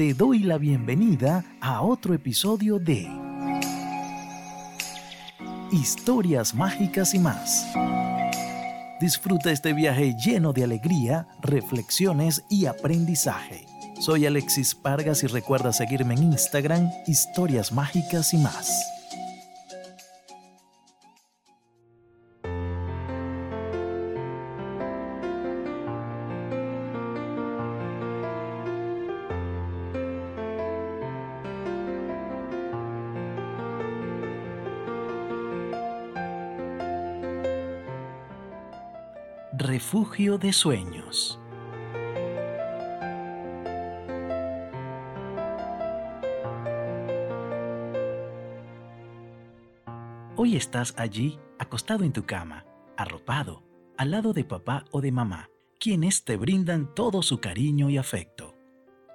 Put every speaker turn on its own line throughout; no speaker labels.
te doy la bienvenida a otro episodio de Historias Mágicas y más. Disfruta este viaje lleno de alegría, reflexiones y aprendizaje. Soy Alexis Pargas y recuerda seguirme en Instagram, Historias Mágicas y más. Refugio de Sueños. Hoy estás allí, acostado en tu cama, arropado, al lado de papá o de mamá, quienes te brindan todo su cariño y afecto.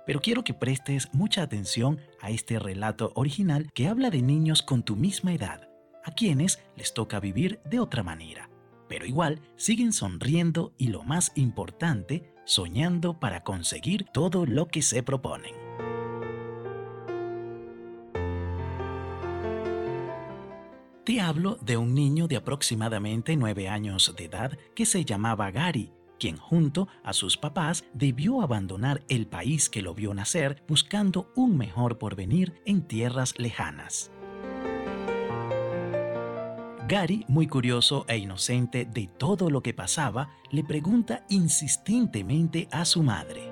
Pero quiero que prestes mucha atención a este relato original que habla de niños con tu misma edad, a quienes les toca vivir de otra manera pero igual siguen sonriendo y lo más importante, soñando para conseguir todo lo que se proponen. Te hablo de un niño de aproximadamente 9 años de edad que se llamaba Gary, quien junto a sus papás debió abandonar el país que lo vio nacer buscando un mejor porvenir en tierras lejanas. Gary, muy curioso e inocente de todo lo que pasaba, le pregunta insistentemente a su madre.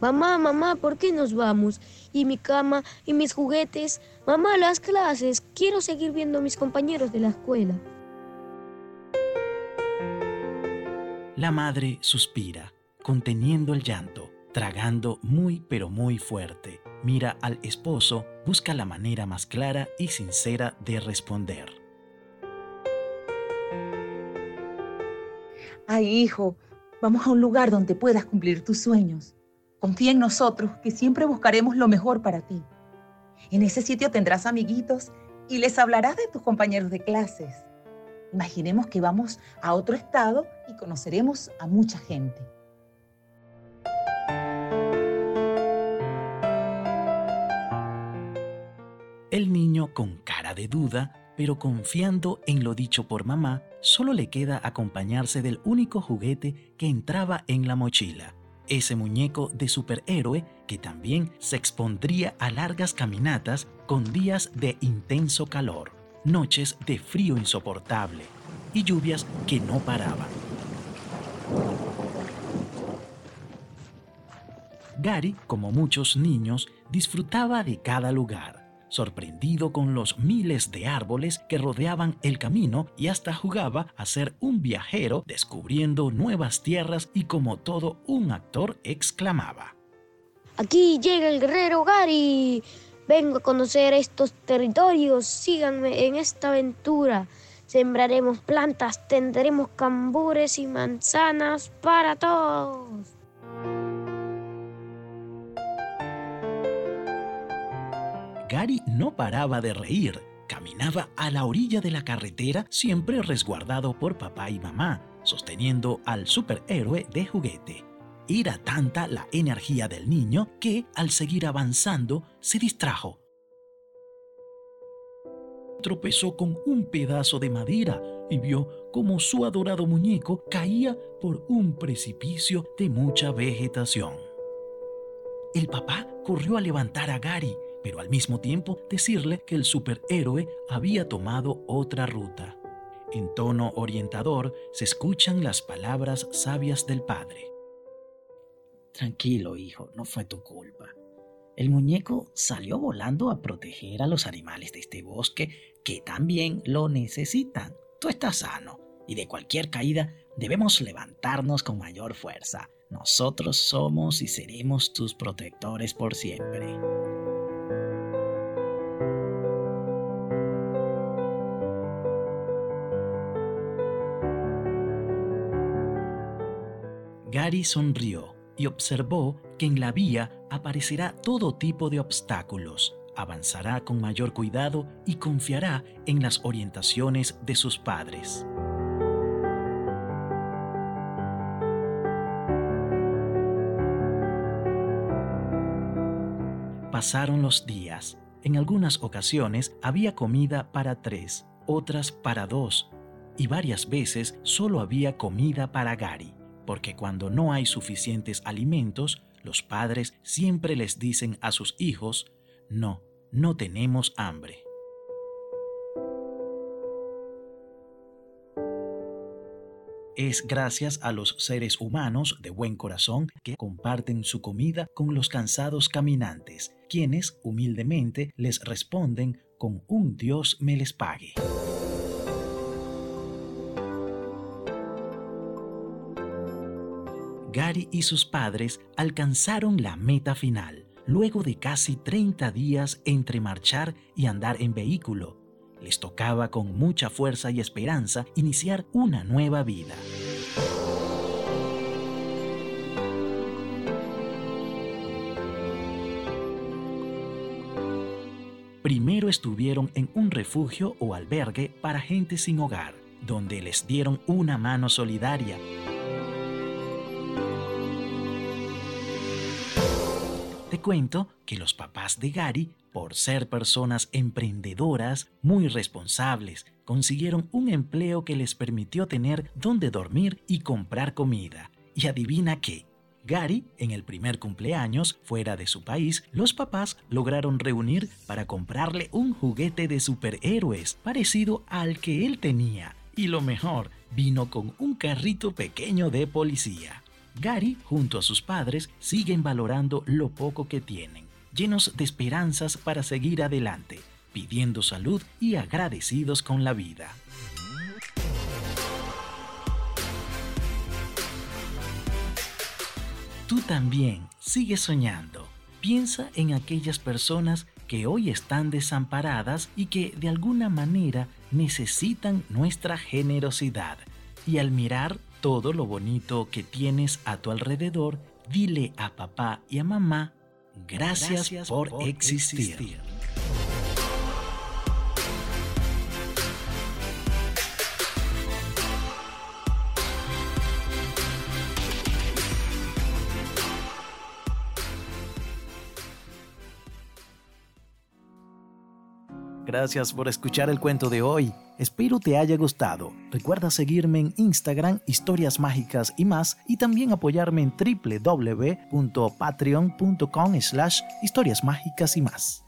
Mamá, mamá, ¿por qué nos vamos? ¿Y mi cama? ¿Y mis juguetes? Mamá, las clases. Quiero seguir viendo a mis compañeros de la escuela.
La madre suspira, conteniendo el llanto, tragando muy pero muy fuerte mira al esposo, busca la manera más clara y sincera de responder.
Ay, hijo, vamos a un lugar donde puedas cumplir tus sueños. Confía en nosotros, que siempre buscaremos lo mejor para ti. En ese sitio tendrás amiguitos y les hablarás de tus compañeros de clases. Imaginemos que vamos a otro estado y conoceremos a mucha gente.
Con cara de duda, pero confiando en lo dicho por mamá, solo le queda acompañarse del único juguete que entraba en la mochila, ese muñeco de superhéroe que también se expondría a largas caminatas con días de intenso calor, noches de frío insoportable y lluvias que no paraban. Gary, como muchos niños, disfrutaba de cada lugar sorprendido con los miles de árboles que rodeaban el camino y hasta jugaba a ser un viajero descubriendo nuevas tierras y como todo un actor exclamaba.
Aquí llega el guerrero Gary. Vengo a conocer estos territorios. Síganme en esta aventura. Sembraremos plantas, tendremos cambures y manzanas para todos.
Gary no paraba de reír. Caminaba a la orilla de la carretera, siempre resguardado por papá y mamá, sosteniendo al superhéroe de juguete. Era tanta la energía del niño que, al seguir avanzando, se distrajo. Tropezó con un pedazo de madera y vio cómo su adorado muñeco caía por un precipicio de mucha vegetación. El papá corrió a levantar a Gary, pero al mismo tiempo decirle que el superhéroe había tomado otra ruta. En tono orientador se escuchan las palabras sabias del padre.
Tranquilo, hijo, no fue tu culpa. El muñeco salió volando a proteger a los animales de este bosque que también lo necesitan. Tú estás sano y de cualquier caída debemos levantarnos con mayor fuerza. Nosotros somos y seremos tus protectores por siempre.
Gary sonrió y observó que en la vía aparecerá todo tipo de obstáculos. Avanzará con mayor cuidado y confiará en las orientaciones de sus padres. Pasaron los días. En algunas ocasiones había comida para tres, otras para dos, y varias veces solo había comida para Gary porque cuando no hay suficientes alimentos, los padres siempre les dicen a sus hijos, no, no tenemos hambre. Es gracias a los seres humanos de buen corazón que comparten su comida con los cansados caminantes, quienes humildemente les responden con un Dios me les pague. Gary y sus padres alcanzaron la meta final, luego de casi 30 días entre marchar y andar en vehículo. Les tocaba con mucha fuerza y esperanza iniciar una nueva vida. Primero estuvieron en un refugio o albergue para gente sin hogar, donde les dieron una mano solidaria Te cuento que los papás de Gary, por ser personas emprendedoras, muy responsables, consiguieron un empleo que les permitió tener dónde dormir y comprar comida. Y adivina qué. Gary, en el primer cumpleaños fuera de su país, los papás lograron reunir para comprarle un juguete de superhéroes parecido al que él tenía. Y lo mejor, vino con un carrito pequeño de policía. Gary, junto a sus padres, siguen valorando lo poco que tienen, llenos de esperanzas para seguir adelante, pidiendo salud y agradecidos con la vida. Tú también sigues soñando. Piensa en aquellas personas que hoy están desamparadas y que de alguna manera necesitan nuestra generosidad. Y al mirar todo lo bonito que tienes a tu alrededor, dile a papá y a mamá, gracias, por, existir. Gracias por escuchar el cuento de hoy. Espero te haya gustado. Recuerda seguirme en Instagram, historias mágicas y más, y también apoyarme en www.patreon.com slash historias mágicas y más.